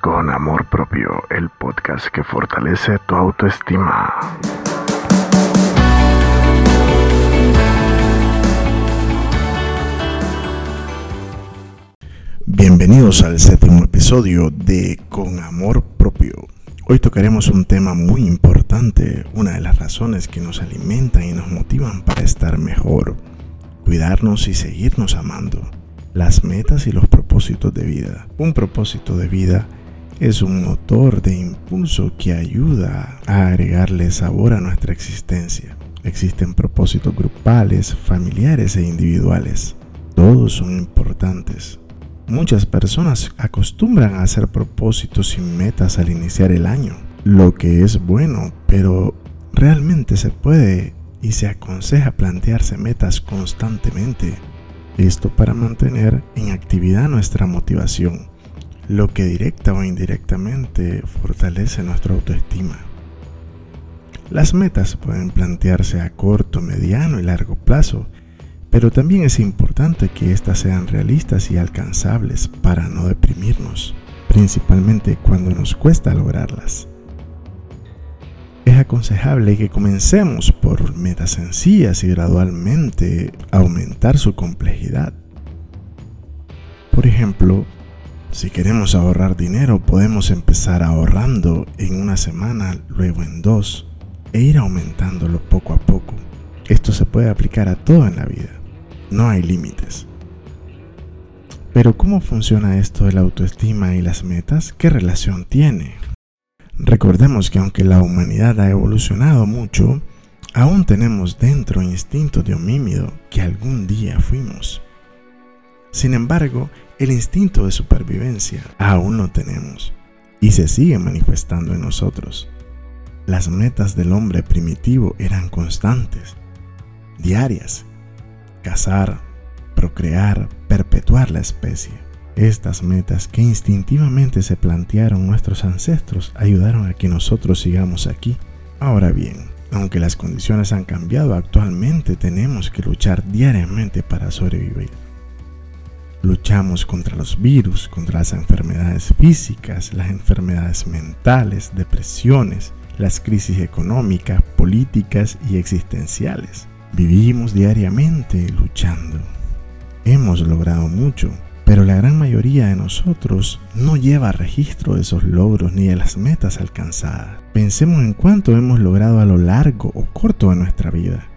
Con Amor Propio, el podcast que fortalece tu autoestima. Bienvenidos al séptimo episodio de Con Amor Propio. Hoy tocaremos un tema muy importante, una de las razones que nos alimentan y nos motivan para estar mejor, cuidarnos y seguirnos amando, las metas y los propósitos de vida. Un propósito de vida es un motor de impulso que ayuda a agregarle sabor a nuestra existencia. Existen propósitos grupales, familiares e individuales. Todos son importantes. Muchas personas acostumbran a hacer propósitos y metas al iniciar el año, lo que es bueno, pero realmente se puede y se aconseja plantearse metas constantemente. Esto para mantener en actividad nuestra motivación lo que directa o indirectamente fortalece nuestra autoestima. Las metas pueden plantearse a corto, mediano y largo plazo, pero también es importante que éstas sean realistas y alcanzables para no deprimirnos, principalmente cuando nos cuesta lograrlas. Es aconsejable que comencemos por metas sencillas y gradualmente aumentar su complejidad. Por ejemplo, si queremos ahorrar dinero, podemos empezar ahorrando en una semana, luego en dos, e ir aumentándolo poco a poco. Esto se puede aplicar a todo en la vida. No hay límites. Pero ¿cómo funciona esto de la autoestima y las metas? ¿Qué relación tiene? Recordemos que aunque la humanidad ha evolucionado mucho, aún tenemos dentro instinto de homímido que algún día fuimos. Sin embargo, el instinto de supervivencia aún lo tenemos y se sigue manifestando en nosotros. Las metas del hombre primitivo eran constantes, diarias. Cazar, procrear, perpetuar la especie. Estas metas que instintivamente se plantearon nuestros ancestros ayudaron a que nosotros sigamos aquí. Ahora bien, aunque las condiciones han cambiado actualmente, tenemos que luchar diariamente para sobrevivir. Luchamos contra los virus, contra las enfermedades físicas, las enfermedades mentales, depresiones, las crisis económicas, políticas y existenciales. Vivimos diariamente luchando. Hemos logrado mucho, pero la gran mayoría de nosotros no lleva registro de esos logros ni de las metas alcanzadas. Pensemos en cuánto hemos logrado a lo largo o corto de nuestra vida.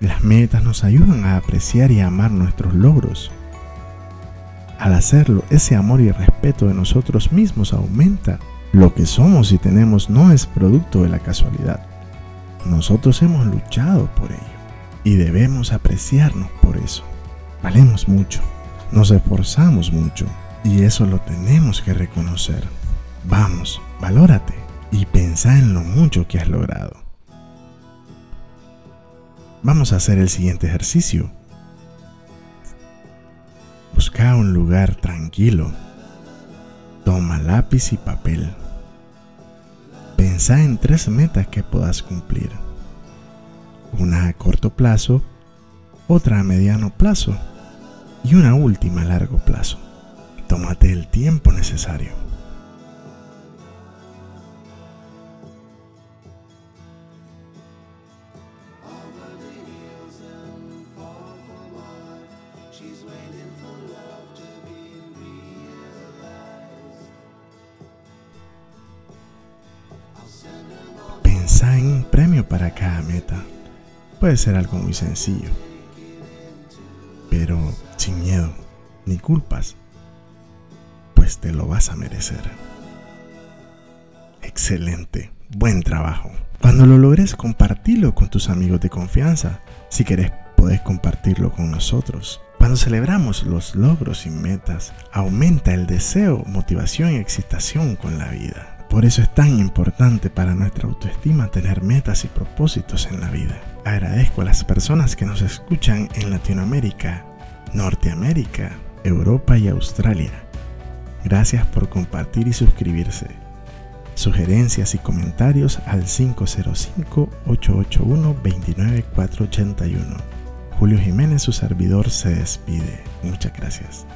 Las metas nos ayudan a apreciar y amar nuestros logros. Al hacerlo, ese amor y respeto de nosotros mismos aumenta. Lo que somos y tenemos no es producto de la casualidad. Nosotros hemos luchado por ello y debemos apreciarnos por eso. Valemos mucho, nos esforzamos mucho y eso lo tenemos que reconocer. Vamos, valórate y pensá en lo mucho que has logrado. Vamos a hacer el siguiente ejercicio. Busca un lugar tranquilo. Toma lápiz y papel. Pensa en tres metas que puedas cumplir. Una a corto plazo, otra a mediano plazo y una última a largo plazo. Tómate el tiempo necesario. Pensa en un premio para cada meta. Puede ser algo muy sencillo, pero sin miedo ni culpas, pues te lo vas a merecer. Excelente, buen trabajo. Cuando lo logres, compartirlo con tus amigos de confianza. Si querés, podés compartirlo con nosotros. Cuando celebramos los logros y metas, aumenta el deseo, motivación y excitación con la vida. Por eso es tan importante para nuestra autoestima tener metas y propósitos en la vida. Agradezco a las personas que nos escuchan en Latinoamérica, Norteamérica, Europa y Australia. Gracias por compartir y suscribirse. Sugerencias y comentarios al 505-881-29481. Julio Jiménez, su servidor, se despide. Muchas gracias.